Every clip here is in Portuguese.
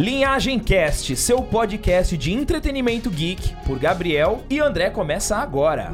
Linhagem Cast, seu podcast de entretenimento geek, por Gabriel e André começa agora.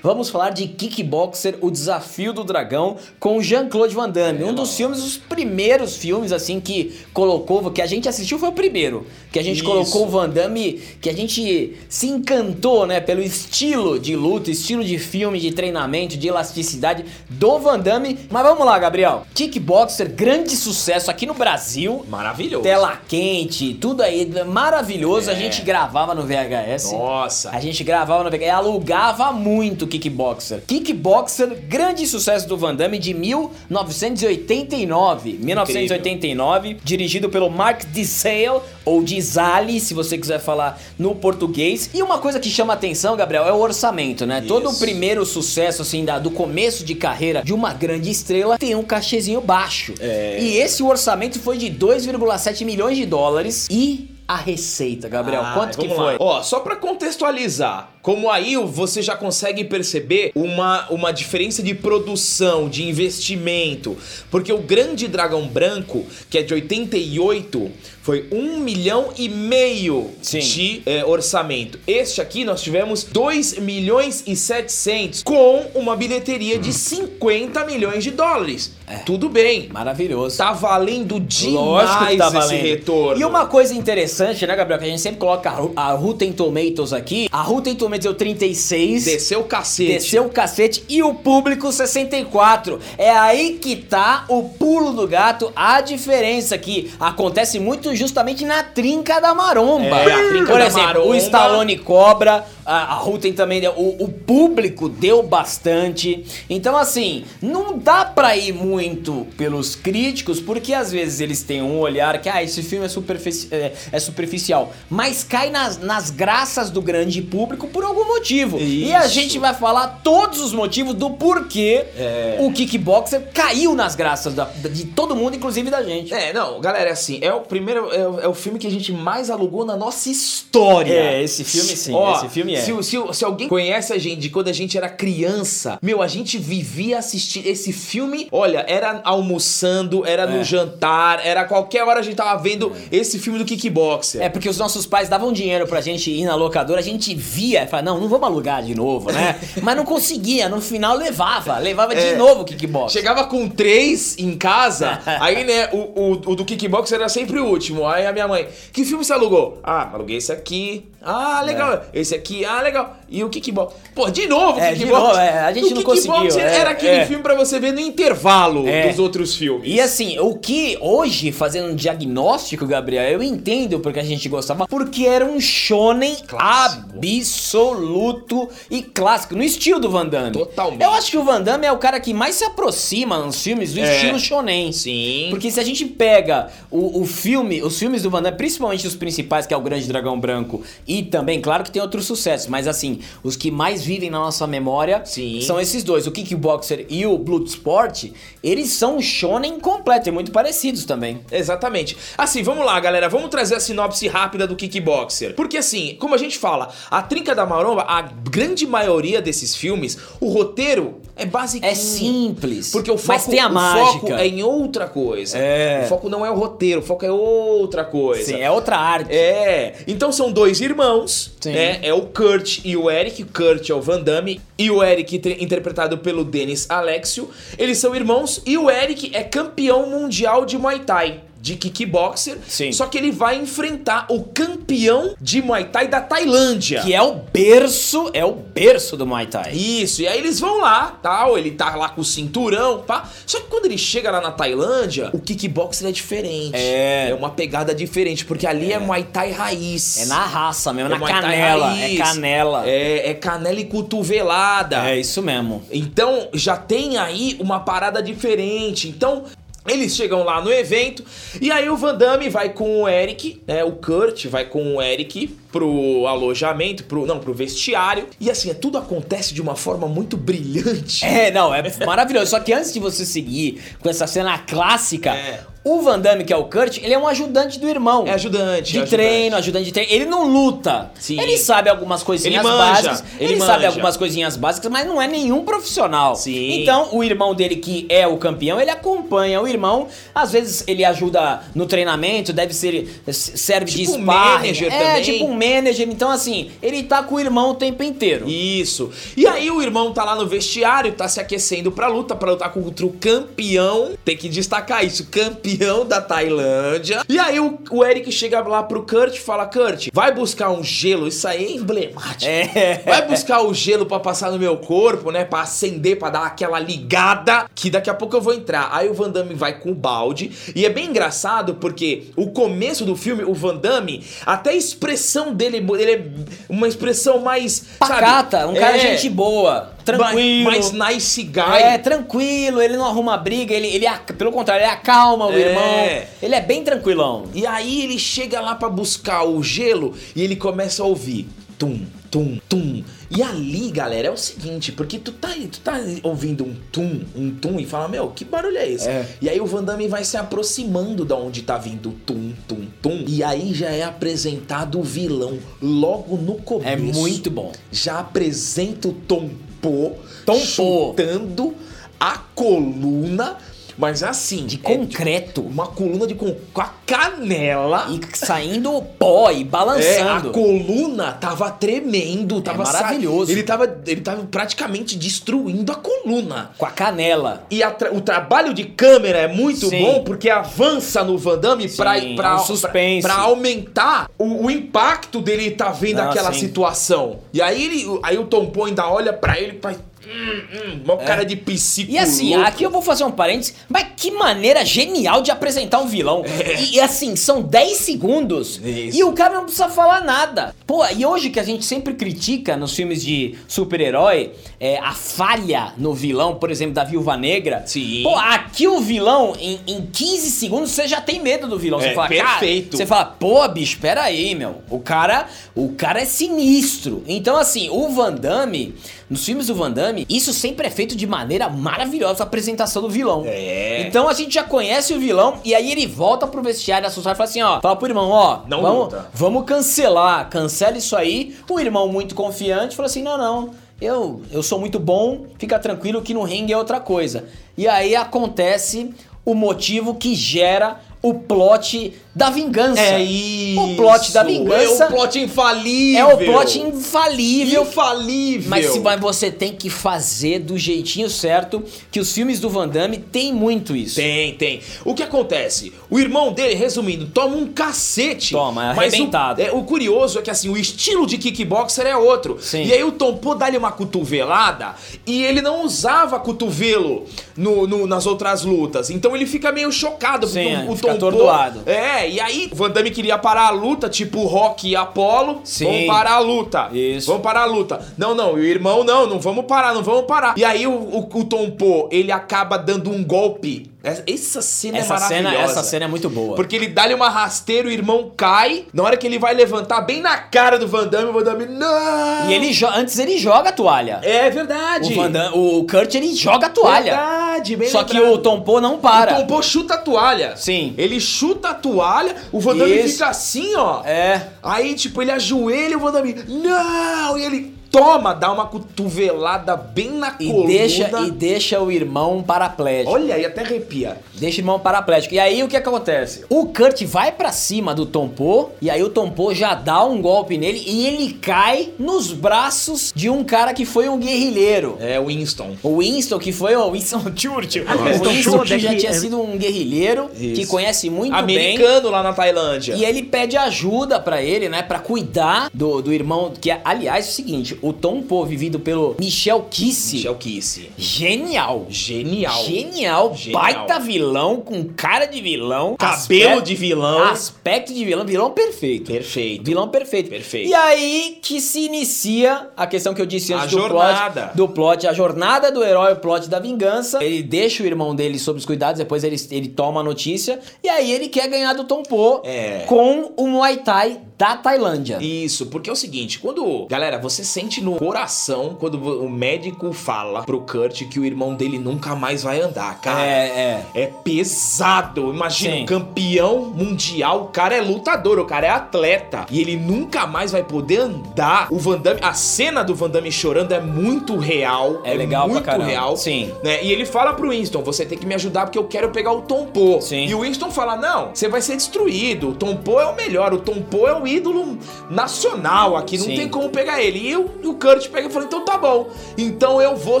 Vamos falar de Kickboxer, o desafio do dragão, com Jean-Claude Van Damme. Um dos filmes, os primeiros filmes, assim, que colocou, que a gente assistiu foi o primeiro. Que a gente Isso. colocou o Van Damme, que a gente se encantou, né, pelo estilo de luta, estilo de filme, de treinamento, de elasticidade do Van Damme. Mas vamos lá, Gabriel. Kickboxer, grande sucesso aqui no Brasil. Maravilhoso. Tela quente, tudo aí maravilhoso. A É. gente gravava no VHS. Nossa. A gente gravava no VHS, alugava muito Kickboxer. Kickboxer, grande sucesso do Van Damme de 1989. 1989, dirigido pelo Mark DeSale, ou Dizali, se você quiser falar no português. E uma coisa que chama atenção, Gabriel, é o orçamento, né? Todo o Isso. primeiro sucesso, assim, da- do começo de carreira de uma grande estrela tem um cachezinho baixo. É. E esse orçamento foi de 2,7 milhões de dólares. E a receita, Gabriel, Ah, quanto que vamos lá. foi? Ó, só pra contextualizar, como aí você já consegue perceber uma, uma diferença de produção, de investimento, porque o Grande Dragão Branco, que é de 88, foi um milhão e meio Sim. de é, orçamento. Este aqui nós tivemos 2 milhões e 700, com uma bilheteria de 50 milhões de dólares. Tudo bem. Maravilhoso. Tá valendo demais tá esse valendo. retorno. E uma coisa interessante, né, Gabriel, que a gente sempre coloca a Rotten Tomatoes aqui. A Rotten Tomatoes deu 36. Desceu o cacete. Desceu o cacete e o público 64. É aí que tá o pulo do gato, a diferença que acontece muito justamente na trinca da maromba. É, trinca Por da exemplo, o maromba. Stallone cobra, a, a Rotten também deu, o, o público deu bastante. Então assim, não dá pra ir muito pelos críticos, porque às vezes eles têm um olhar que ah, esse filme é, superfici- é- é superficial, mas cai nas, nas graças do grande público por algum motivo. E a Isso. gente vai falar todos os motivos do porquê É. o Kickboxer caiu nas graças da- de todo mundo, inclusive da gente. É, não, galera, é assim, é o primeiro, é, o- é o filme que a gente mais alugou na nossa história. É, esse filme sim, Ó, esse filme é. Se, se- se alguém conhece a gente de quando a gente era criança, meu, a gente vivia assistir esse filme, olha, era almoçando, era É. no jantar, era qualquer hora a gente tava vendo esse filme do Kickboxer. É porque os nossos pais davam dinheiro pra gente ir na locadora, a gente via não, não vamos alugar de novo, né? Mas não conseguia, no final levava, levava de É. novo o kickbox. Chegava com três em casa, aí, né, o, o, o do kickboxer era sempre o último. Aí a minha mãe, que filme você alugou? Ah, aluguei esse aqui. Ah, legal. Esse aqui, ah, legal. E o kickbox? Pô, de novo o É, de kickboxer? novo, é, a gente o não conseguiu, é, era aquele é. filme pra você ver no intervalo É. dos outros filmes. E assim, o que hoje, fazendo um diagnóstico, Gabriel, eu entendo porque a gente gostava, porque era um shonen Clássico. absoluto e clássico, no estilo do Van Damme. Totalmente. Eu acho que o Van Damme é o cara que mais se aproxima nos filmes do É. estilo shonen. Sim. Porque se a gente pega o, o filme, os filmes do Van Damme, principalmente os principais, que é o Grande Dragão Branco, e também, claro que tem outros sucessos, mas assim, os que mais vivem na nossa memória Sim. são esses dois, o Kickboxer e o Bloodsport, eles são um shonen completo e muito parecidos também. Exatamente. Assim, vamos lá, galera. Vamos trazer a sinopse rápida do Kickboxer. Porque assim, como a gente fala, a Trinca da Maromba, a grande maioria desses filmes, o roteiro é básico. É simples, Porque o foco, mas tem a mágica. é em outra coisa. É. O foco não é o roteiro, o foco é outra coisa. Sim, é outra arte. É, então são dois irmãos, Sim. né? É o Kurt e o Eric. Kurt é o Van Damme e o Eric, interpretado pelo Dennis Alexio. Eles são irmãos e o Eric é campeão mundial de Muay Thai. De kickboxer, Sim. só que ele vai enfrentar o campeão de Muay Thai da Tailândia. Que é o berço, é o berço do Muay Thai. Isso, e aí eles vão lá, tal, ele tá lá com o cinturão, pá. Só que quando ele chega lá na Tailândia, o kickboxer é diferente. É. É uma pegada diferente, porque ali é, Muay Thai raiz. É na raça mesmo, na Muay Thai canela, é raiz. canela. É, é canela e cotovelada. É isso mesmo. Então já tem aí uma parada diferente. Então. Eles chegam lá no evento e aí o Van Damme vai com o Eric, né? O Kurt vai com o Eric pro alojamento, pro não, pro vestiário. E assim, é, tudo acontece de uma forma muito brilhante. É, não, é maravilhoso. Só que antes de você seguir com essa cena clássica, É. o Van Damme, que é o Kurt, ele é um ajudante do irmão. É ajudante, De é treino, ajudante de treino. Ele não luta. Sim. Ele sabe algumas coisinhas Ele básicas. ele Ele, sabe algumas coisinhas básicas, mas não é nenhum profissional. Sim. Então, o irmão dele, que é o campeão, ele acompanha o irmão. Às vezes ele ajuda no treinamento, deve ser. serve de Tipo um sparring. manager é, também. tipo um manager. Então, assim, ele tá com o irmão o tempo inteiro. Isso. E aí o irmão tá lá no vestiário, tá se aquecendo pra luta, pra lutar contra o campeão. Tem que destacar isso, campeão da Tailândia. E aí o, o Eric chega lá pro Kurt e fala: Kurt, vai buscar um gelo. Isso aí é emblemático. É. Vai buscar o gelo pra passar no meu corpo, né? Pra acender, pra dar aquela ligada. Que daqui a pouco eu vou entrar. Aí o Van Damme vai com o balde. E é bem engraçado porque o começo do filme, o Van Damme, até a expressão dele, ele é uma expressão mais. Pacata, sabe? um cara É, gente boa, tranquilo. Mais, mais nice guy. É, tranquilo, ele não arruma briga, ele, ele pelo contrário, ele acalma o É. irmão. Ele é bem tranquilão. E aí ele chega lá pra buscar o gelo e ele começa a ouvir tum, tum, tum. E ali, galera, é o seguinte, porque tu tá, tu tá ouvindo um tum, um tum e fala, meu, que barulho é esse? É. E aí o Van Damme vai se aproximando da onde tá vindo o tum, tum, tum. E aí já é apresentado o vilão logo no começo. É muito bom. Já apresenta o Tom Po, Tom Po. chutando a coluna, mas assim... De é concreto. uma coluna de com, com a canela. E saindo pó e É, a balançando. coluna tava tremendo, tava sa- maravilhoso. Ele tava, ele tava praticamente destruindo a coluna. Com a canela. E a tra- o trabalho de câmera é muito Sim. bom porque avança no Van Damme pra, Sim, pra, é um pra, pra aumentar o, o impacto dele tá vendo Não, aquela situação. E aí, ele, aí o Tom Poe ainda olha pra ele e. Hum, hum, mó cara de psico. É. E assim, louco. aqui eu vou fazer um parênteses, mas que maneira genial de apresentar um vilão. E, e assim, são 10 segundos É. Isso. e o cara não precisa falar nada. Pô, e hoje que a gente sempre critica nos filmes de super-herói é, a falha no vilão, por exemplo, da Viúva Negra. Sim. Pô, aqui o vilão, em, em 15 segundos, você já tem medo do vilão. Você É, fala, cara, perfeito. você fala, pô, bicho, peraí, meu. O cara, o cara é sinistro. Então, assim, o Van Damme, nos filmes do Van Damme, isso sempre é feito de maneira maravilhosa, a apresentação do vilão. É. Então a gente já conhece o vilão e aí ele volta pro vestiário assustado e fala assim, ó, fala pro irmão, ó, Não vamos, luta. vamos cancelar, cancela isso aí. O irmão muito confiante falou assim, não, não, eu, eu sou muito bom, fica tranquilo que no ringue é outra coisa. E aí acontece o motivo que gera o plot da vingança. É isso. O plot da vingança É o plot infalível. é o plot infalível. infalível. Mas, se- mas você tem que fazer do jeitinho certo, que os filmes do Van Damme tem muito isso. Tem, tem. O que acontece? O irmão dele, resumindo, toma um cacete. Toma, é mas arrebentado. O, é, o curioso é que assim, o estilo de kickboxer é outro. Sim. E aí o Tom Pô dá-lhe uma cotovelada e ele não usava cotovelo no, no- nas outras lutas. Então ele fica meio chocado. Sim, porque o, o fica Tom Pô- atordoado. É, e aí o Van Damme queria parar a luta, tipo Rock e Apollo. Sim. Vamos parar a luta. Isso. Vamos parar a luta. Não, não, e o irmão, não, não vamos parar, não vamos parar. E aí o, o, o Tom Pô, ele acaba dando um golpe. Essa cena Essa é cena, maravilhosa. essa cena é muito boa. Porque ele dá-lhe uma rasteira, o irmão cai. Na hora que ele vai levantar, bem na cara do Van Damme, o Van Damme, não! E ele antes ele joga a toalha. É verdade. O, Van Damme- o Kurt ele joga a toalha. Verdade, bem Só que o Tom Poe não para. O Tom Pô chuta a toalha. Sim. Ele chuta a toalha, o Van Damme Isso. fica assim, ó. É. Aí, tipo, ele ajoelha o Van Damme, não! E ele toma, dá uma cotovelada bem na E coluna. deixa, e deixa o irmão paraplégico. Olha aí, até arrepia. Deixa o irmão paraplégico. E aí o que, que acontece? O Kurt vai pra cima do Tom Poe, e aí o Tom Poe já dá um golpe nele e ele cai nos braços de um cara que foi um guerrilheiro. É, Winston. O Winston, que foi o Winston Churchill. Ah, o Winston Winston Churchill, já que tinha sido um guerrilheiro que Isso. conhece muito bem. Americano lá na Tailândia. E ele pede ajuda pra ele, né? Pra cuidar do, do irmão. Que, é, aliás, é o seguinte: o Tom Poe, vivido pelo Michel Kisse. Michel Kisse. Genial. Genial. Genial. Genial. Baita vilão, com cara de vilão. Cabelo aspecto- de vilão. Aspecto de vilão. Vilão perfeito. Perfeito. Vilão perfeito. Perfeito. E aí que se inicia a questão que eu disse A antes do jornada. plot. Do plot, a jornada do herói, o plot da vingança. Ele deixa o irmão dele sob os cuidados, depois ele, ele toma a notícia. E aí ele quer ganhar do Tom Poe É. com o Muay Thai da Tailândia. Isso, porque é o seguinte, quando. Galera, você sente no coração quando o médico fala pro Kurt que o irmão dele nunca mais vai andar, cara. É, é. É pesado. Imagina, um campeão mundial, o cara é lutador, o cara é atleta. E ele nunca mais vai poder andar. O Van Damme, a cena do Van Damme chorando é muito real. É legal pra muito real. Sim. Né? E ele fala pro Winston: você tem que me ajudar porque eu quero pegar o Tom Poe. Sim. E o Winston fala: não, você vai ser destruído. O Tom Poe é o melhor. O Tom Poe é o ídolo nacional aqui. Não Sim. tem como pegar ele. E o, o Kurt pega e fala: então tá bom. Então eu vou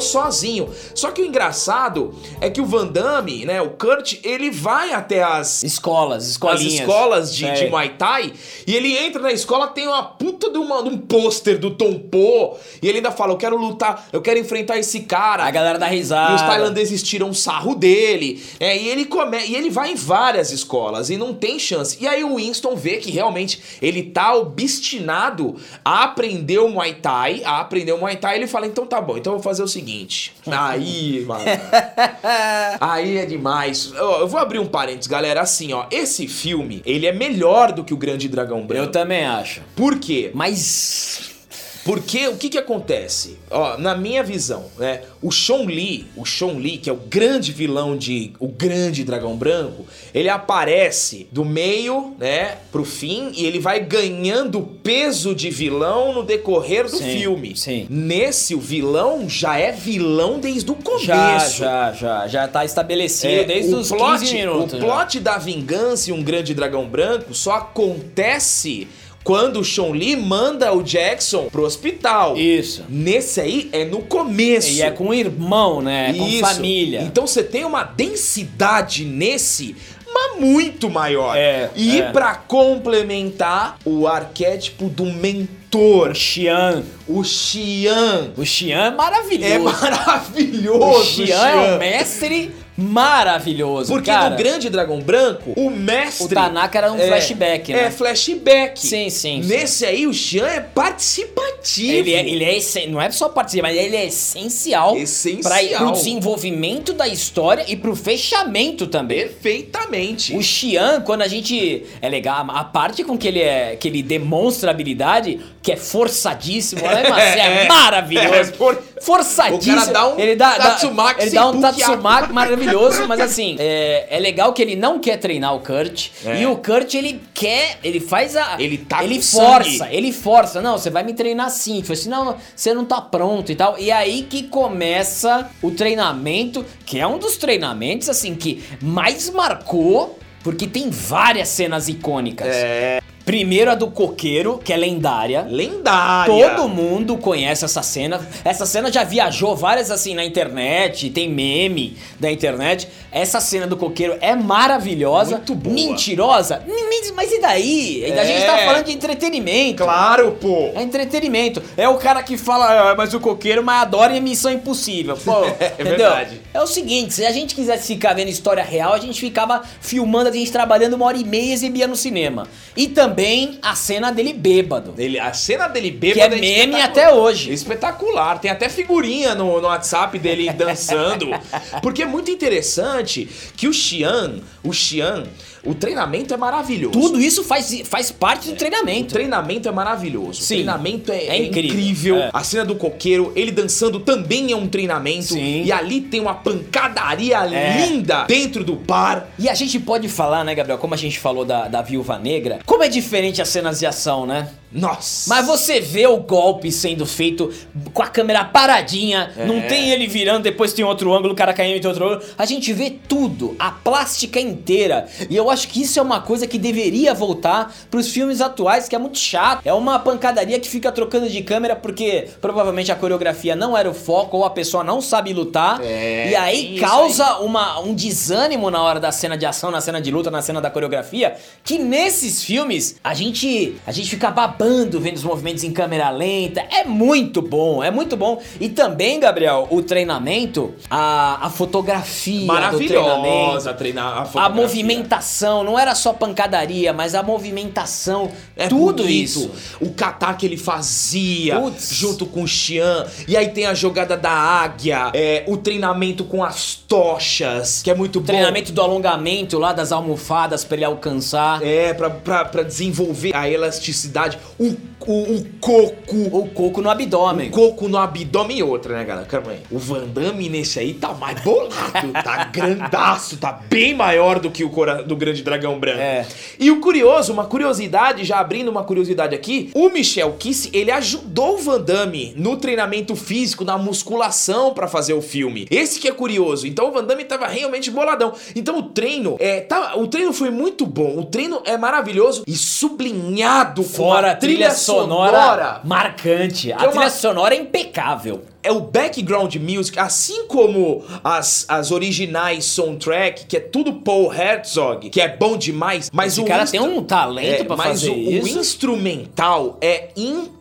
sozinho. Só que o engraçado é que o Van Damme, né? O Kurt, ele vai até as Escolas, as escolinhas. escolas de, de Sei. Muay Thai e ele entra na escola, tem uma puta de, uma, de um pôster do Tom Poe e ele ainda fala: Eu quero lutar, eu quero enfrentar esse cara. A galera dá risada. E os tailandeses tiram sarro dele. É, e ele come... e ele vai em várias escolas e não tem chance. E aí o Winston vê que realmente ele tá obstinado a aprender o Muay Thai, a aprender o Muay Thai, ele fala: "Então tá bom, então eu vou fazer o seguinte". Aí, mano. aí é demais. Eu vou abrir um parênteses, galera, assim, ó, esse filme, ele é melhor do que o Grande Dragão Eu Branco. também acho. Por quê? Mas. Porque o que que acontece? Ó, na minha visão, né? O Chong Li, o Chong Li, que é o grande vilão de O Grande Dragão Branco, ele aparece do meio, né, pro fim e ele vai ganhando peso de vilão no decorrer do Sim, filme. sim. Nesse, o vilão já é vilão desde o começo. Já, já, já. Já tá estabelecido É, desde os plot, 15 minutos. O já. plot da vingança e um grande dragão branco só acontece quando o Chong Li manda o Jackson pro hospital. Isso. Nesse aí é no começo. E é com irmão, né? Com Isso. família. Então você tem uma densidade nesse, mas muito maior. É, e é. pra complementar o arquétipo do mentor, O Xian. o Xian. O Xian é maravilhoso. É maravilhoso, O Xian é um mestre maravilhoso. Porque cara. no Grande Dragão Branco, o mestre. O Tanaka era um flashback, né? É, flashback. Sim, sim, sim. Nesse aí, o Xian é participativo. Ele é, ele é não é só participar, mas ele é essencial, Essencial. para pro desenvolvimento da história e pro fechamento também. Perfeitamente. O Xian, quando a gente. É legal, a parte com que ele é. que ele demonstra habilidade, que é forçadíssimo, né, mas é, É, maravilhoso. é, for- Forçadíssimo. O cara dá um ele dá, Tatsumaki Ele dá um. Tatsumaki maravilhoso, mas assim, é, é legal que ele não quer treinar o Kurt. É. E o Kurt, ele quer. Ele faz a. Ele tá Ele força, sangue. ele força. Não, você vai me treinar assim. Tipo assim, não, você não tá pronto e tal. E aí que começa o treinamento, que é um dos treinamentos, assim, que mais marcou. Porque tem várias cenas icônicas. É. Primeiro a do coqueiro, que é lendária. Lendária. Todo mundo conhece essa cena. Essa cena já viajou várias assim na internet, tem meme da internet. Essa cena do coqueiro é maravilhosa. Muito boa. Mentirosa? Mas, e daí? A gente É. tá falando de entretenimento. Claro, pô. É entretenimento. É o cara que fala, ah, mas o coqueiro, mas adora em Missão Impossível. Pô, É entendeu? verdade. É o seguinte, se a gente quisesse ficar vendo história real, a gente ficava filmando, a gente trabalhando uma hora e meia e exibia no cinema. E também a cena dele bêbado. Ele, a cena dele Que é bêbado meme até hoje. Espetacular. Tem até figurinha no, no WhatsApp dele dançando. Porque é muito interessante que o Xian, o Xian, o treinamento é maravilhoso. Tudo isso faz, faz parte do O treinamento. treinamento é maravilhoso. Sim. O treinamento é, É é incrível. incrível. É. A cena do coqueiro, ele dançando também é um treinamento. Sim. E ali tem uma pancadaria É. linda dentro do bar. E a gente pode falar, né, Gabriel, como a gente falou da, da Viúva Negra, como é diferente as cenas de ação, né? Nossa. Mas você vê o golpe sendo feito com a câmera paradinha, É. não tem ele virando, depois tem outro ângulo, o cara caindo em outro ângulo. A gente vê tudo, a plástica inteira. E eu acho que isso é uma coisa que deveria voltar pros filmes atuais, que é muito chato. É uma pancadaria que fica trocando de câmera porque provavelmente a coreografia não era o foco ou a pessoa não sabe lutar. É, e aí causa uma, um desânimo na hora da cena de ação, na cena de luta, na cena da coreografia, que nesses filmes a gente a gente fica babando babando vendo os movimentos em câmera lenta. É muito bom, é muito bom. E também, Gabriel, o treinamento, a, a fotografia do. Maravilhosa treinar a A fotografia. movimentação, não era só pancadaria, mas a movimentação, É tudo bonito. isso. O kata que ele fazia Putz. junto com o Xian. E aí tem a jogada da águia, é, o treinamento com as tochas, que é muito O bom. treinamento do alongamento lá das almofadas pra ele alcançar. É, pra, pra, pra desenvolver a elasticidade. O, o, o coco. O coco no abdômen. O coco no abdômen e outra, né, galera? Calma aí. O Van Damme nesse aí tá mais bolado. tá grandaço, tá bem maior do que o cora- do Grande Dragão Branco. É. E o curioso, uma curiosidade, já abrindo uma curiosidade aqui, o Michel Kiss, ele ajudou o Van Damme no treinamento físico, na musculação pra fazer o filme. Esse que é curioso. Então o Van Damme tava realmente boladão. Então o treino, é, tá, o treino foi muito bom. O treino é maravilhoso e sublinhado Fora uma a trilha sonora, marcante. A é uma- trilha sonora é impecável. é o background music, assim como as, as originais soundtrack, que é tudo Paul Herzog, que é bom demais, mas Esse o cara instru- tem um talento é, pra mas fazer o, o isso. instrumental é incrível.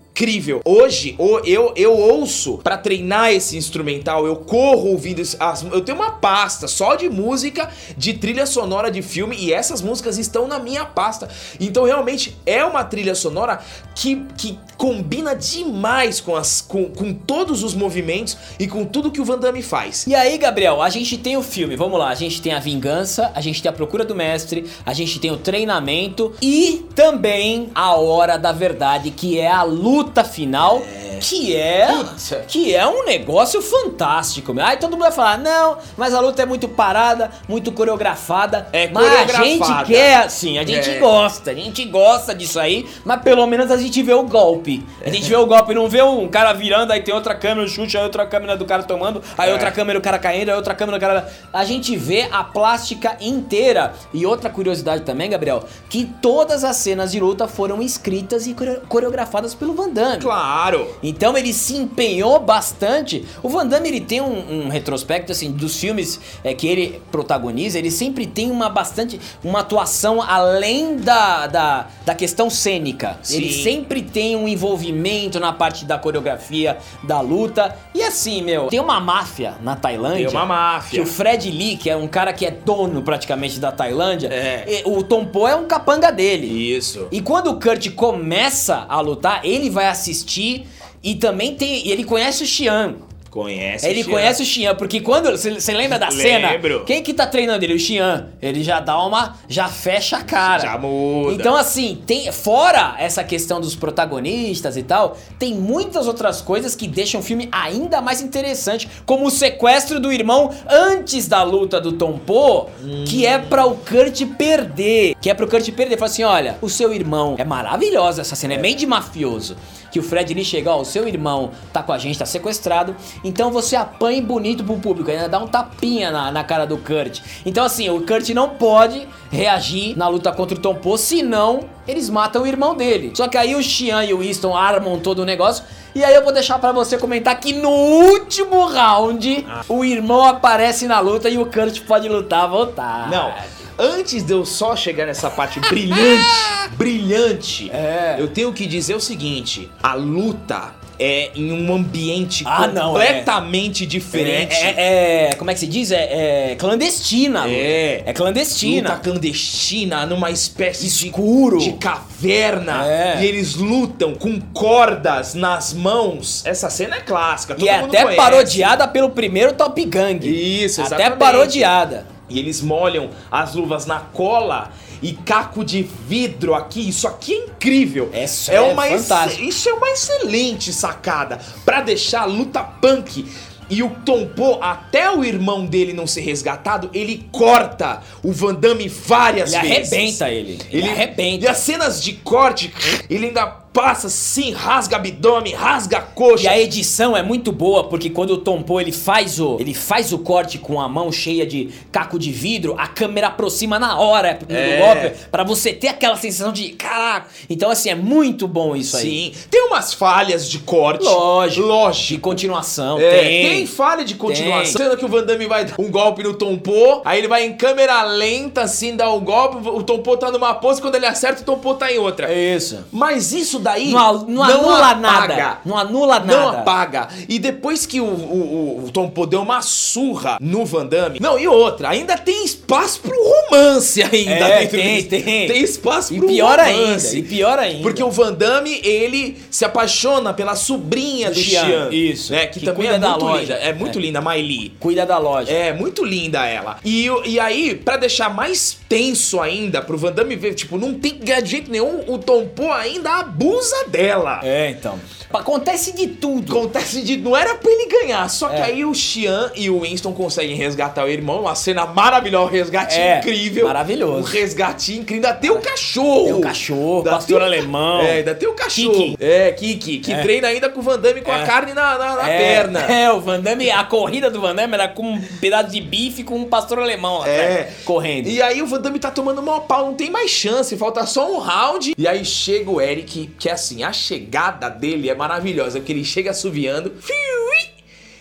Hoje, o- eu, eu ouço pra treinar esse instrumental, eu corro ouvindo as, eu tenho uma pasta só de música de trilha sonora de filme e essas músicas estão na minha pasta. Então realmente é uma trilha sonora que, que combina demais com, as, com, com todos os movimentos e com tudo que o Van Damme faz. E aí, Gabriel, a gente tem o filme, vamos lá, a gente tem a vingança, a gente tem a procura do mestre, a gente tem o treinamento e também a hora da verdade, que é a luta final, que é Puta. que é um negócio fantástico. meu. Aí todo mundo vai falar: "Não, mas a luta é muito parada, muito coreografada". É mas a coreografada. gente quer assim, a gente É. gosta, a gente gosta disso aí, mas pelo menos a gente vê o golpe. A gente vê o golpe, não vê um cara virando, aí tem outra câmera, chute, aí outra câmera do cara tomando, aí É. outra câmera o cara caindo, aí outra câmera o cara. A gente vê a plástica inteira. E outra curiosidade também, Gabriel, que todas as cenas de luta foram escritas e core- coreografadas pelo Van Damme. Claro! Então ele se empenhou bastante. O Van Damme ele tem um, um retrospecto assim dos filmes é, que ele protagoniza. Ele sempre tem uma bastante uma atuação além da, da, da questão cênica. Sim. Ele sempre tem um envolvimento na parte da coreografia, da luta. E assim, meu, tem uma máfia na Tailândia. Tem uma máfia. Que o Fred Lee, que é um cara que é dono praticamente da Tailândia, É. e- o Tom Poe é um capanga dele. Isso. E quando o Kurt começa a lutar, ele vai assistir e também tem. E ele conhece o Xian. Conhece Ele Xian. conhece o Xian, porque quando. Você lembra da cena? Lembro. Quem que tá treinando ele? O Xian. Ele já dá uma. Já fecha a cara. Já muda. Então, assim, tem. Fora essa questão dos protagonistas e tal, tem muitas outras coisas que deixam o filme ainda mais interessante. Como o sequestro do irmão antes da luta do Tom Poe, que é pra o Kurt perder. Que é pro Kurt perder. Fala assim: olha, o seu irmão. É maravilhosa essa cena, é bem de mafioso. Que o Fred Lee chega, ó, o seu irmão tá com a gente, tá sequestrado. Então você apanha bonito pro público, ainda dá um tapinha na, na cara do Kurt. Então, assim, o Kurt não pode reagir na luta contra o Tom Poe, senão eles matam o irmão dele. Só que aí o Xian e o Winston armam todo o negócio. E aí eu vou deixar pra você comentar que no último round o irmão aparece na luta e o Kurt pode lutar à vontade. Não, antes de eu só chegar nessa parte brilhante, brilhante, É. eu tenho que dizer o seguinte: a luta é em um ambiente Ah, não, completamente diferente. É, é- é- como é que se diz? É, é clandestina. É. É clandestina. Luta clandestina, numa espécie de- Escuro. de, caverna. É. E eles lutam com cordas nas mãos. Essa cena é clássica. E é mundo até conhece. parodiada pelo primeiro Top Gang. Isso, Até exatamente. parodiada. E eles molham as luvas na cola e caco de vidro aqui. Isso aqui é incrível. Isso é uma fantástico. Isso é uma excelente sacada pra deixar a luta punk. E o Tom Poe, até o irmão dele não ser resgatado, ele corta o Van Damme várias Ele vezes. arrebenta ele. Ele arrebenta. E as cenas de corte, ele ainda passa assim, rasga abdômen, rasga a coxa. E a edição é muito boa porque quando o Tom Poe ele faz o ele faz o corte com a mão cheia de caco de vidro, a câmera aproxima na hora do É. golpe pra você ter aquela sensação de caraca. Então assim é muito bom isso aí. Sim. Tem umas falhas de corte. Lógico. De Lógico. continuação É, tem. tem. falha de continuação. Tem. Sendo que o Van Damme vai dar um golpe no Tom Poe, aí ele vai em câmera lenta, assim, dar um golpe, o Tom Poe tá numa pose, quando ele acerta, o Tom Poe tá em outra. É isso. Mas isso daí não, não anula nada. Não anula nada. Não apaga. E depois que o, o, o Tom Poe deu uma surra no Van Damme. Não, e outra, ainda tem espaço pro romance ainda. É, tem, tem. Tem espaço e pro pior romance. ainda. E pior ainda. Porque o Van Damme, ele se apaixona pela sobrinha do, do Xian. Isso. Né, que, que também é muito loja. linda. É muito é. linda, Miley. Cuida da loja. É, muito linda ela. E, e aí, para deixar mais tenso ainda, pro Van Damme ver, tipo, não tem de jeito nenhum, o Tom Poe ainda abusa dela. É, então. Acontece de tudo. Acontece de. Não era pra ele ganhar. Só que é. aí o Xian e o Winston conseguem resgatar o irmão. Uma cena maravilhosa, um resgate é, incrível. Maravilhoso. Um resgate incrível. Ainda tem o cachorro. Tem o cachorro, pastor tem, alemão. É, ainda tem o cachorro. Kiki. É, Kiki, que é. treina ainda com o Van Damme com a é. carne na, na, na é. perna. É, o Van Damme, a corrida do Van Damme era com um pedaço de bife com um pastor alemão lá é. correndo. E aí o Van Damme tá tomando mal pau, não tem mais chance, falta só um round. E aí chega o Eric, que é assim, a chegada dele é maravilhosa, porque ele chega assoviando.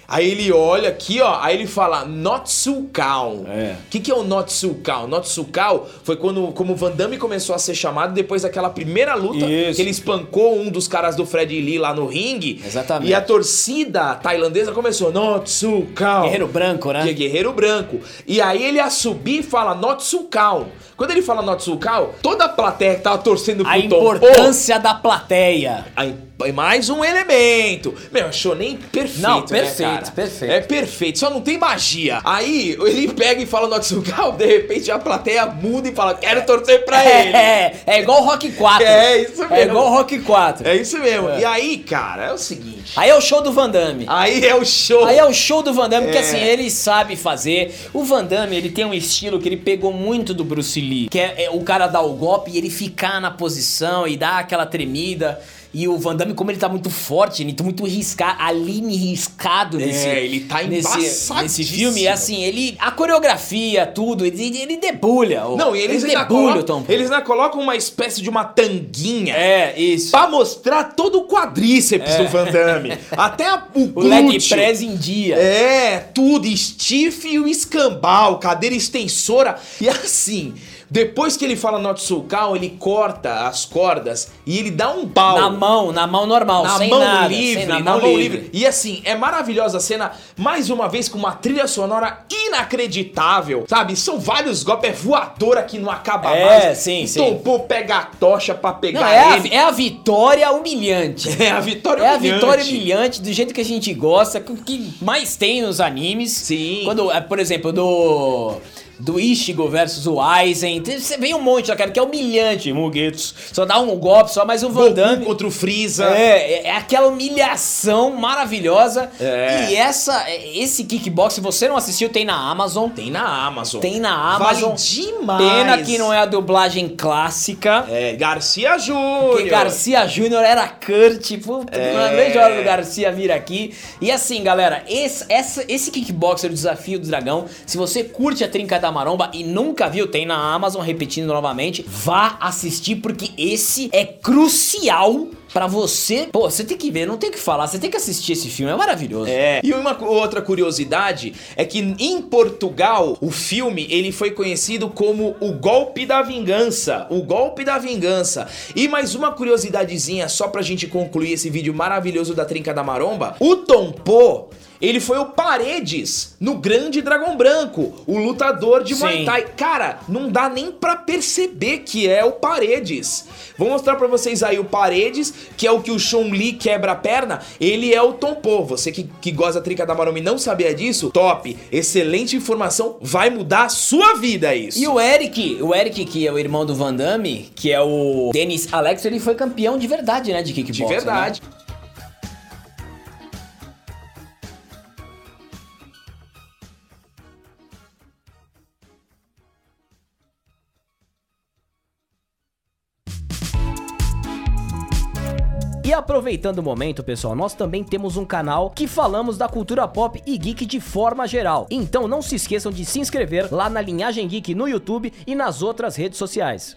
Aí ele olha aqui, ó, aí ele fala Notsukao. O é. que, que é o Notsukao? Notsukao foi quando como Van Damme começou a ser chamado depois daquela primeira luta Isso. que ele espancou um dos caras do Fred Lee lá no ringue. Exatamente. E a torcida tailandesa começou Notsukao. Guerreiro branco, né? Que é guerreiro branco. E aí ele a subir e fala Notsukao. Quando ele fala Notsukao, toda a plateia que tava torcendo pro A importância da plateia. A, mais um elemento. Meu, achou nem perfeito. Não, perfeito, né, perfeito. É perfeito, só não tem magia. Aí ele pega e fala Notsukao, de repente a plateia muda e fala: Quero torcer pra é, ele. É, é igual o Rock 4. É isso mesmo. É igual o Rock 4. É isso mesmo. É. E aí, cara, é o seguinte. Aí é o show do Van Damme. Aí é o show. Aí é o show do Van Damme, é. que assim, É. ele sabe fazer. O Van Damme, ele tem um estilo que ele pegou muito do Bruce Lee, que é, é o cara dar o golpe e ele ficar na posição e dar aquela tremida. E o Van Damme, como ele tá muito forte, ele tá muito riscado, aline riscado nesse, É, ele tá nesse, embaçadíssimo. nesse filme. E assim, ele. A coreografia, tudo, ele, ele debulha. o- Não, e eles ele ainda, debulha o colocam, Tom eles ainda colocam uma espécie de uma tanguinha. É, isso. Pra mostrar todo o quadríceps do Van Damme. Até a, o, É. O leg press em dia. É, tudo, stiff e o escambau, cadeira extensora. E assim, depois que ele fala Notsukao, ele corta as cordas e ele dá um pau. Na mão, na mão normal, na sem mão nada. livre, sem- na, mão, livre. E assim, é maravilhosa a cena, mais uma vez com uma trilha sonora inacreditável, sabe? São vários golpes, é voadora que não acaba É, mais. sim, o sim. Tom Poe pega a tocha pra pegar Não, é ele. a, é a vitória humilhante. É a vitória É a humilhante. vitória humilhante do jeito que a gente gosta, que- que mais tem nos animes. Sim. Quando, é, por exemplo, do do Ishigo versus o Aizen, você vê um monte, cara, que é humilhante, Mugetsu. Só dá um golpe só, mas o Van Damme contra o Freeza. é, é, é aquela humilhação maravilhosa. É. E essa esse kickbox, se você não assistiu, tem na Amazon. Tem na Amazon. Tem na Amazon. Vale demais. Pena que não é a dublagem clássica. É, Garcia Júnior. Porque Garcia Júnior era Kurt, puta, É. hora do Garcia vir aqui. E assim, galera, esse, essa, esse Kickboxer, o Desafio do Dragão, se você curte a Trinca da Maromba e nunca viu, tem na Amazon, repetindo novamente, vá assistir, porque esse é crucial pra você. Pô, você tem que ver, não tem que falar, você tem que assistir esse filme, é maravilhoso. É. E uma outra curiosidade é que em Portugal o filme ele foi conhecido como o golpe da vingança, o golpe da vingança. E mais uma curiosidadezinha só pra gente concluir esse vídeo maravilhoso da Trinca da Maromba. O Tom Poe ele foi o Paredes no Grande Dragão Branco, o lutador de Muay. Thai. Cara, não dá nem pra perceber que é o Paredes. Vou mostrar pra vocês aí o Paredes, que é o que o Chun Li quebra a perna. Ele é o Tom Poe. Você que, que gosta da Trinca da Maroma e não sabia disso, top. Excelente informação. Vai mudar a sua vida isso. E o Eric, o Eric, que é o irmão do Van Damme, que é o Dennis Alex, ele foi campeão de verdade, né, de kickboxing. De verdade. E aproveitando o momento, pessoal, nós também temos um canal que falamos da cultura pop e geek de forma geral. Então não se esqueçam de se inscrever lá na Linhagem Geek no YouTube e nas outras redes sociais.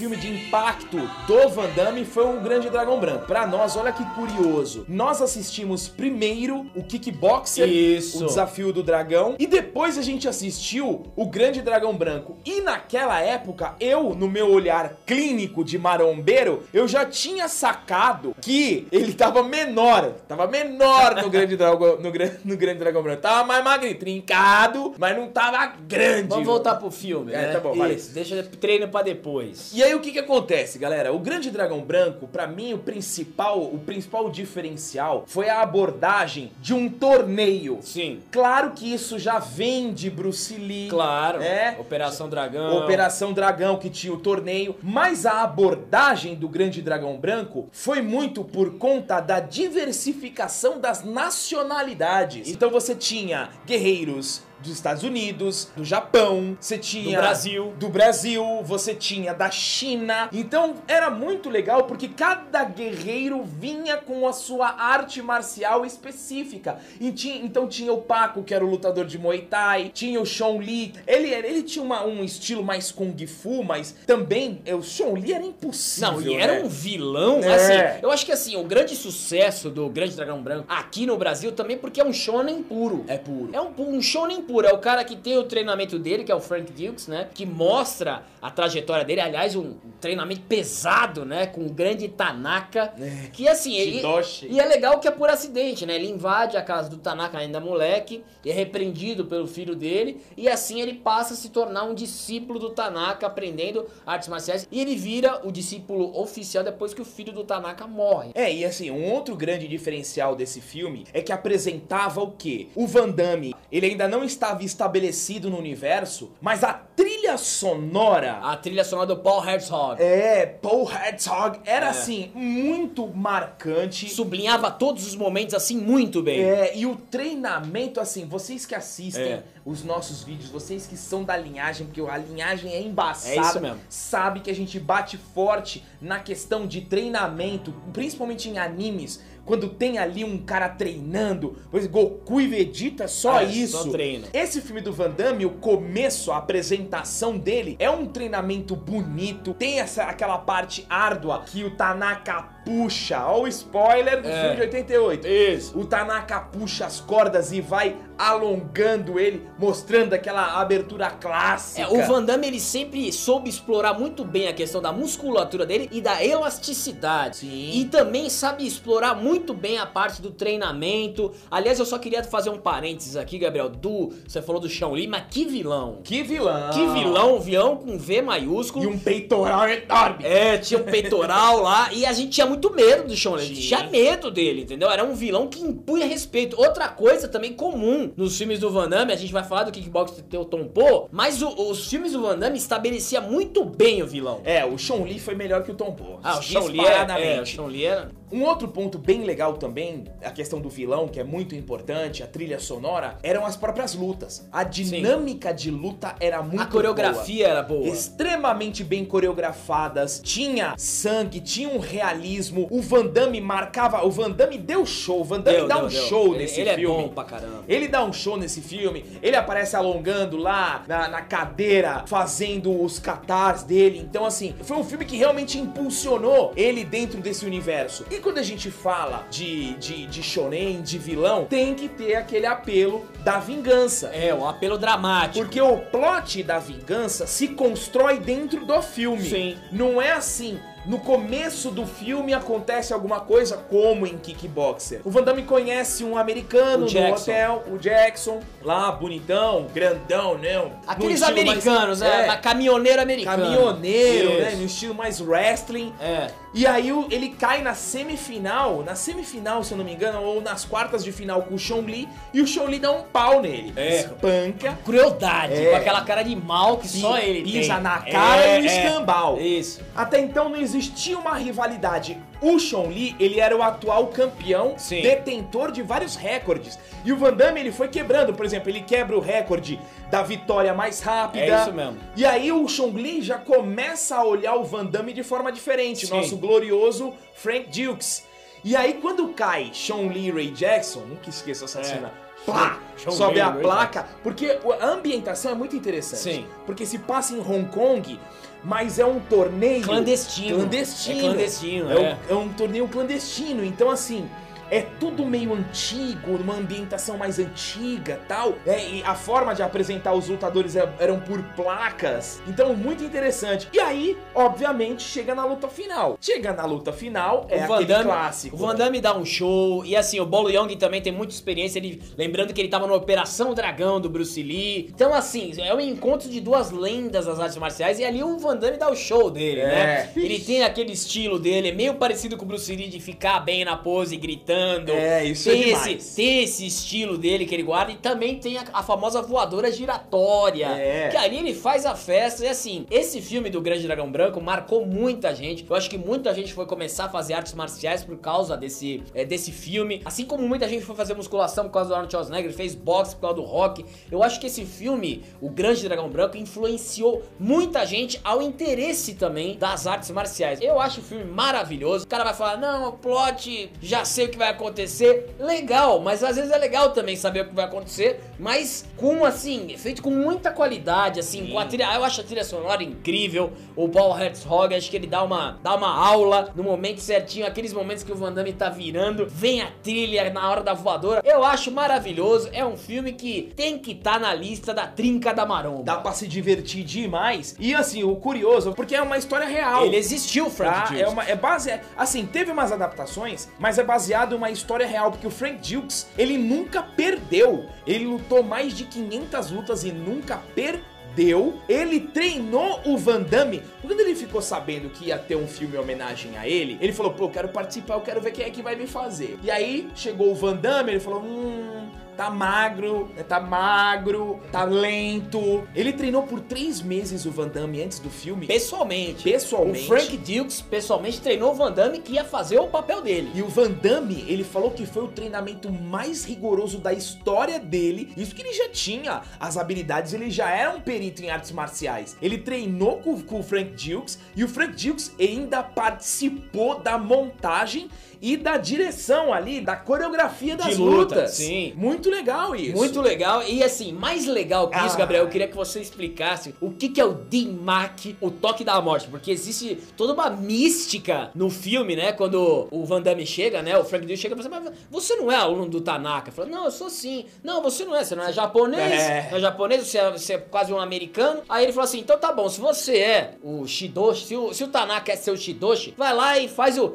Filme de impacto do Van Damme foi o Grande Dragão Branco. Pra nós, olha que curioso. Nós assistimos primeiro o Kickboxer, Isso. o Desafio do Dragão, e depois a gente assistiu o Grande Dragão Branco. E naquela época, eu, no meu olhar clínico de marombeiro, eu já tinha sacado que ele tava menor. Tava menor no Grande Dragão, no, no Grande Dragão Branco. Tava mais magrinho, trincado, mas não tava grande. Vamos voltar pro filme, É, né? tá bom. Isso, deixa treino pra depois. E aí o que que acontece, galera? O Grande Dragão Branco, pra mim, o principal, o principal diferencial foi a abordagem de um torneio. Sim. Claro que isso já vem de Bruce Lee. Claro. É. Operação Dragão. Operação Dragão, que tinha o torneio, mas a abordagem do Grande Dragão Branco foi muito por conta da diversificação das nacionalidades. Então você tinha guerreiros dos Estados Unidos, do Japão, você tinha Do Brasil. do Brasil, você tinha da China. Então era muito legal porque cada guerreiro vinha com a sua arte marcial específica. E tinha, então tinha o Paco, que era o lutador de Muay Thai, tinha o Sean Lee. Ele, ele tinha uma- um estilo mais Kung Fu, mas também eh, o Sean Lee era impossível. Não, e era né? um vilão, É. assim, eu acho que assim, o grande sucesso do Grande Dragão Branco aqui no Brasil também porque é um shonen puro. É puro. É um, um shonen puro, é o cara que tem o treinamento dele, que é o Frank Dukes, né? Que mostra a trajetória dele, aliás, um treinamento pesado, né? Com o grande Tanaka. Que assim, e, Shidoshi. e é legal que é por acidente, né? Ele invade a casa do Tanaka ainda moleque, e é repreendido pelo filho dele, e assim ele passa a se tornar um discípulo do Tanaka, aprendendo artes marciais, e ele vira o discípulo oficial depois que o filho do Tanaka morre. É, e assim, um outro grande diferencial desse filme é que apresentava o quê? O Van Damme, ele ainda não estava estabelecido no universo, mas a trilha sonora A trilha sonora do Paul Herzog É, Paul Herzog era É. assim, muito marcante. sublinhava todos os momentos assim muito bem. É, e o treinamento, assim, vocês que assistem É. os nossos vídeos, vocês que são da linhagem, porque a linhagem é embaçada, É isso mesmo. sabe que a gente bate forte na questão de treinamento, principalmente em animes, quando tem ali um cara treinando, exemplo, Goku e Vegeta, só É, isso. só treino. Esse filme do Van Damme, o começo, a apresentação dele, é um treinamento bonito, tem essa, aquela parte árdua que o Tanaka puxa, ó o spoiler do É. filme de 88. Isso. O Tanaka puxa as cordas e vai alongando ele, mostrando aquela abertura clássica. É, o Van Damme ele sempre soube explorar muito bem a questão da musculatura dele e da elasticidade. Sim. E também sabe explorar muito bem a parte do treinamento. Aliás, eu só queria fazer um parênteses aqui, Gabriel, do você falou do Lee, mas que vilão. Que vilão! Que vilão, vilão com V maiúsculo. E um peitoral enorme. É, tinha um peitoral lá e a gente tinha muito medo do. A gente Tinha. medo dele, entendeu? Era um vilão que impunha respeito. Outra coisa também comum nos filmes do Van Damme, a gente vai falar do Kickbox ter o Tom Poe, mas o- os filmes do Van Damme estabelecia muito bem o vilão. É, o Sean Lee foi melhor que o Tom Poe. Ah, o Shawn Lee é, é, o. Shawn Lee era... Um outro ponto bem legal também, a questão do vilão, que é muito importante, a trilha sonora, eram as próprias lutas. A dinâmica de luta era muito A coreografia era boa. boa. Extremamente bem coreografadas, tinha sangue, tinha um realismo. O Van Damme marcava, o Van Damme deu show, o Van Damme Deu, dá deu, um deu. show Ele- nesse ele é filme. bom pra caramba. Ele dá um show nesse filme, ele aparece alongando lá na, na cadeira, fazendo os catars dele. Então, assim, foi um filme que realmente impulsionou ele dentro desse universo. E quando a gente fala de, de, de shonen, de vilão, tem que ter aquele apelo da vingança. É, um apelo dramático. Porque o plot da vingança se constrói dentro do filme. Sim. Não é assim. No começo do filme acontece alguma coisa, como em Kickboxer. O Van Damme conhece um americano O no hotel, o Jackson, lá, bonitão, grandão, né? Aqueles mais- americanos, né? É, A caminhoneiro americano. caminhoneiro, né? No estilo mais wrestling. É. E aí ele cai na semifinal, na semifinal, se eu não me engano, ou nas quartas de final com o Sean Lee, e o Sean Lee dá um pau nele. É. Espanca. Crueldade, É. com aquela cara de mal que só ele pisa tem. na cara É, e no é. escambau. Isso. Até então não existia uma rivalidade. O Sean Lee, ele era o atual campeão, Sim. detentor de vários recordes. E o Van Damme, ele foi quebrando. Por exemplo, ele quebra o recorde da vitória mais rápida. É isso mesmo. E aí o Sean Lee já começa a olhar o Van Damme de forma diferente. Sim. Nosso glorioso Frank Dukes. E aí quando cai Sean Lee e Ray Jackson, nunca esqueço essa É. cena. Plá! Chão sobe a placa. Porque a ambientação é muito interessante. Sim. Porque se passa em Hong Kong, mas é um torneio. Clandestino. Clandestino. É clandestino, É, um- é. é um torneio clandestino. Então, assim. É tudo meio antigo, uma ambientação mais antiga tal. É, e a forma de apresentar os lutadores é- eram por placas. Então, muito interessante. E aí, obviamente, chega na luta final. Chega na luta final, é o Van Damme, clássico. O Van Damme dá um show. E assim, o Bolo Young também tem muita experiência. Ele, lembrando que ele tava na Operação Dragão do Bruce Lee. Então, assim, é um encontro de duas lendas das artes marciais. E ali o Van Damme dá o show dele, É. né? Ele tem aquele estilo dele, é meio parecido com o Bruce Lee de ficar bem na pose, gritando. É, isso é tem demais. esse, tem esse estilo dele que ele guarda. E também tem a, a famosa voadora giratória. É. Que ali ele faz a festa. E assim, esse filme do Grande Dragão Branco marcou muita gente. Eu acho que muita gente foi começar a fazer artes marciais por causa desse, é, desse filme. Assim como muita gente foi fazer musculação por causa do Arnold Schwarzenegger, fez boxe por causa do rock. Eu acho que esse filme, O Grande Dragão Branco, influenciou muita gente ao interesse também das artes marciais. Eu acho o filme maravilhoso. O cara vai falar, não, o plot, já sei o que vai acontecer. Legal, mas às vezes é legal também saber o que vai acontecer, mas com, assim, feito com muita qualidade, assim, com a trilha, eu acho a trilha sonora incrível. O Paul Hertzog, acho que ele dá uma, dá uma aula no momento certinho, aqueles momentos que o Van Damme tá virando, vem a trilha na hora da voadora. Eu acho maravilhoso, é um filme que tem que estar na lista da trinca da maromba. Dá pra se divertir demais. E assim, o curioso, porque é uma história real. Ele existiu, Frank Tá? É, uma, é base. Assim, teve umas adaptações, mas é baseado uma história real, porque o Frank Dukes, ele nunca perdeu. Ele lutou mais de 500 lutas e nunca perdeu. Ele treinou o Van Damme. Quando ele ficou sabendo que ia ter um filme em homenagem a ele, ele falou: pô, eu quero participar, eu quero ver quem é que vai me fazer. E aí chegou o Van Damme, ele falou: hum tá magro, tá magro, tá lento. Ele treinou por três meses o Van Damme antes do filme. Pessoalmente. Pessoalmente. O Frank Dukes pessoalmente treinou o Van Damme que ia fazer o papel dele. E o Van Damme, ele falou que foi o treinamento mais rigoroso da história dele. Isso que ele já tinha as habilidades, ele já era um perito em artes marciais. Ele treinou com, com o Frank Dukes e o Frank Dukes ainda participou da montagem e da direção ali, da coreografia das luta, lutas. sim. Muito legal isso. Muito legal. E assim, mais legal que isso, Ah. Gabriel, eu queria que você explicasse o que, que é o Mac, o toque da morte. Porque existe toda uma mística no filme, né? Quando o Van Damme chega, né? O Frank Dukes chega e fala assim, mas você não é aluno do Tanaka? Fala, não, eu sou sim. Não, você não é, você não é japonês. É. Não é japonês, você é, você é quase um americano. Aí ele falou assim, então tá bom, se você é o Shidoshi, se o, se o Tanaka é seu Shidoshi, vai lá e faz o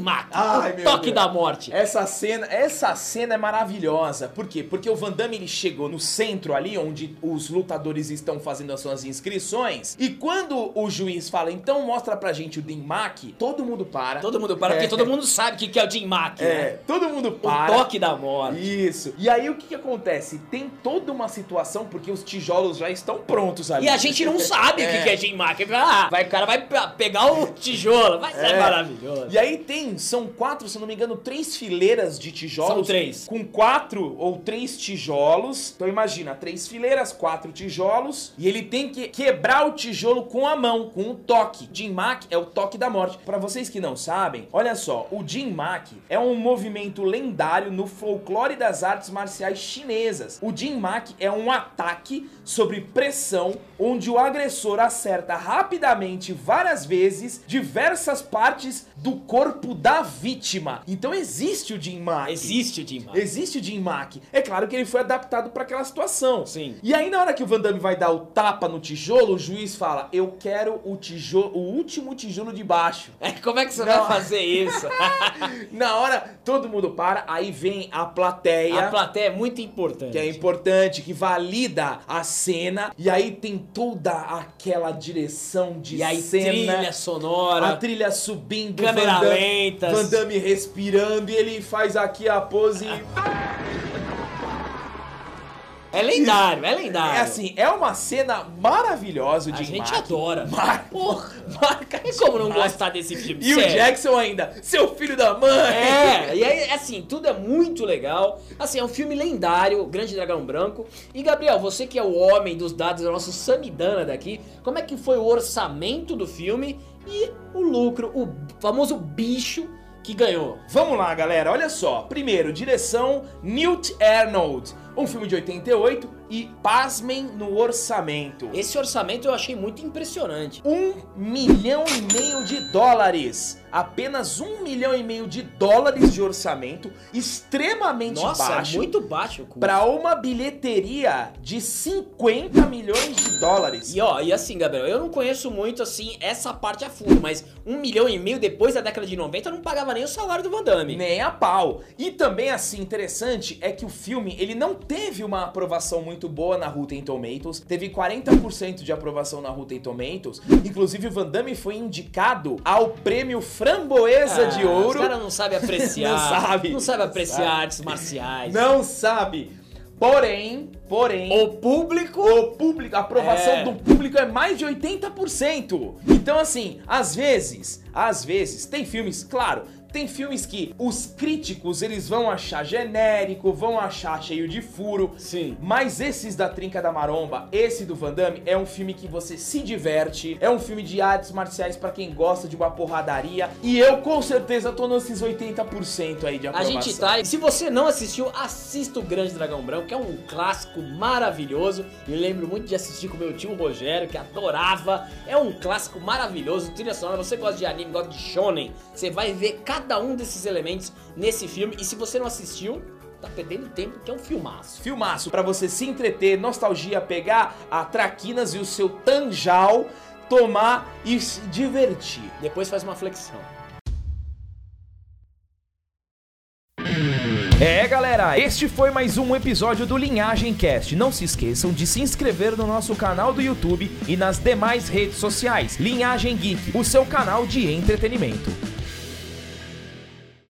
Mac, Ai, o toque Deus. da morte. Essa cena, essa cena é maravilhosa. Por quê? Porque o Van Damme ele chegou no centro ali onde os lutadores estão fazendo as suas inscrições. E quando o juiz fala, então mostra pra gente o Dinmac, todo mundo para. Todo mundo para, É. porque todo mundo sabe o que que é o Jim Mack, né? É, todo mundo O para. toque da morte. Isso. E aí o que, que acontece? Tem toda uma situação porque os tijolos já estão prontos ali. E a gente não sabe o que É. que é Jim Mack. Ah, vai, o cara vai pe- pegar o tijolo, vai ser É. maravilhoso. E aí tem, são quatro, se não me engano, três fileiras de tijolos. São três. Com quatro ou três tijolos. Então imagina, três fileiras, quatro tijolos. E ele tem que quebrar o tijolo com a mão, com um toque. Jim Mack é o toque da morte. Pra vocês que não sabem, olha só, o Jim Mack é um movimento lendário no folclore das artes marciais chinesas. O Jim Mack é um ataque sobre pressão, onde o agressor acerta rapidamente várias vezes diversas partes do corpo da vítima. Então existe o Jim Mack. Existe o Jim Mack. Existe o Jim Mack. É claro que ele foi adaptado para aquela situação. Sim. E aí na hora que o Van Damme vai dar o tapa no tijolo, o juiz fala: "Eu quero o tijolo, o último tijolo de baixo". É, como é que você Não. vai fazer isso? na hora todo mundo para, aí vem a plateia. A plateia é muito importante. que é importante, que valida a cena, e aí tem toda aquela direção de E aí, cena, trilha sonora. a trilha subindo, Câmera Van Damme- lenta. Van Damme respirando, e ele faz aqui a pose. É lendário, é lendário. É assim, é uma cena maravilhosa A de gente Mack. adora. Mar- Porra, marca tem como não gostar desse filme? E o Sério. Jackson ainda, seu filho da mãe! É, e assim, tudo é muito legal. Assim, é um filme lendário, Grande Dragão Branco. E, Gabriel, você que é o homem dos dados, é o nosso Samidana daqui, como é que foi o orçamento do filme e o lucro, o famoso bicho que ganhou? Vamos lá, galera, olha só. Primeiro, direção Newt Arnold. Um filme de 88 e, pasmem no orçamento. Esse orçamento eu achei muito impressionante. Um milhão e meio de dólares. Apenas um milhão e meio de dólares de orçamento, extremamente Nossa, baixo. muito baixo. Pra uma bilheteria de 50 milhões de dólares. E ó, e assim, Gabriel, eu não conheço muito assim essa parte a fundo, mas um milhão e meio depois da década de 90 eu não pagava nem o salário do Van Damme. Nem a pau. E também, assim, interessante é que o filme, ele não teve uma aprovação muito boa na Rotten Tomatoes. Teve 40% de aprovação na Rotten Tomatoes. Inclusive, o Van Damme foi indicado ao prêmio Framboesa de Ouro. Ah, Os caras não sabem apreciar. Não sabe. Não sabe apreciar Sabe. artes marciais. Não sabe. Porém, porém... O público. O público, a aprovação É. do público é mais de 80%. Então, assim, às vezes, às vezes, tem filmes, claro, tem filmes que os críticos eles vão achar genérico, vão achar cheio de furo. Sim. Mas esses da Trinca da Maromba, esse do Van Damme, é um filme que você se diverte, é um filme de artes marciais pra quem gosta de uma porradaria. E eu com certeza tô nesses 80% aí de A aprovação. gente tá. E se você não assistiu, assista o Grande Dragão Branco, que é um clássico maravilhoso. Me lembro muito de assistir com meu tio Rogério, que adorava. É um clássico maravilhoso. Trilha sonora, você gosta de anime, gosta de shonen, você vai ver cada um desses elementos nesse filme. E se você não assistiu, tá perdendo tempo, que é um filmaço. Filmaço pra você se entreter, nostalgia, pegar a traquinas e o seu tanjal, tomar e se divertir. Depois faz uma flexão. É, galera, este foi mais um episódio do Linhagem Cast. Não se esqueçam de se inscrever no nosso canal do YouTube e nas demais redes sociais. Linhagem Geek, o seu canal de entretenimento.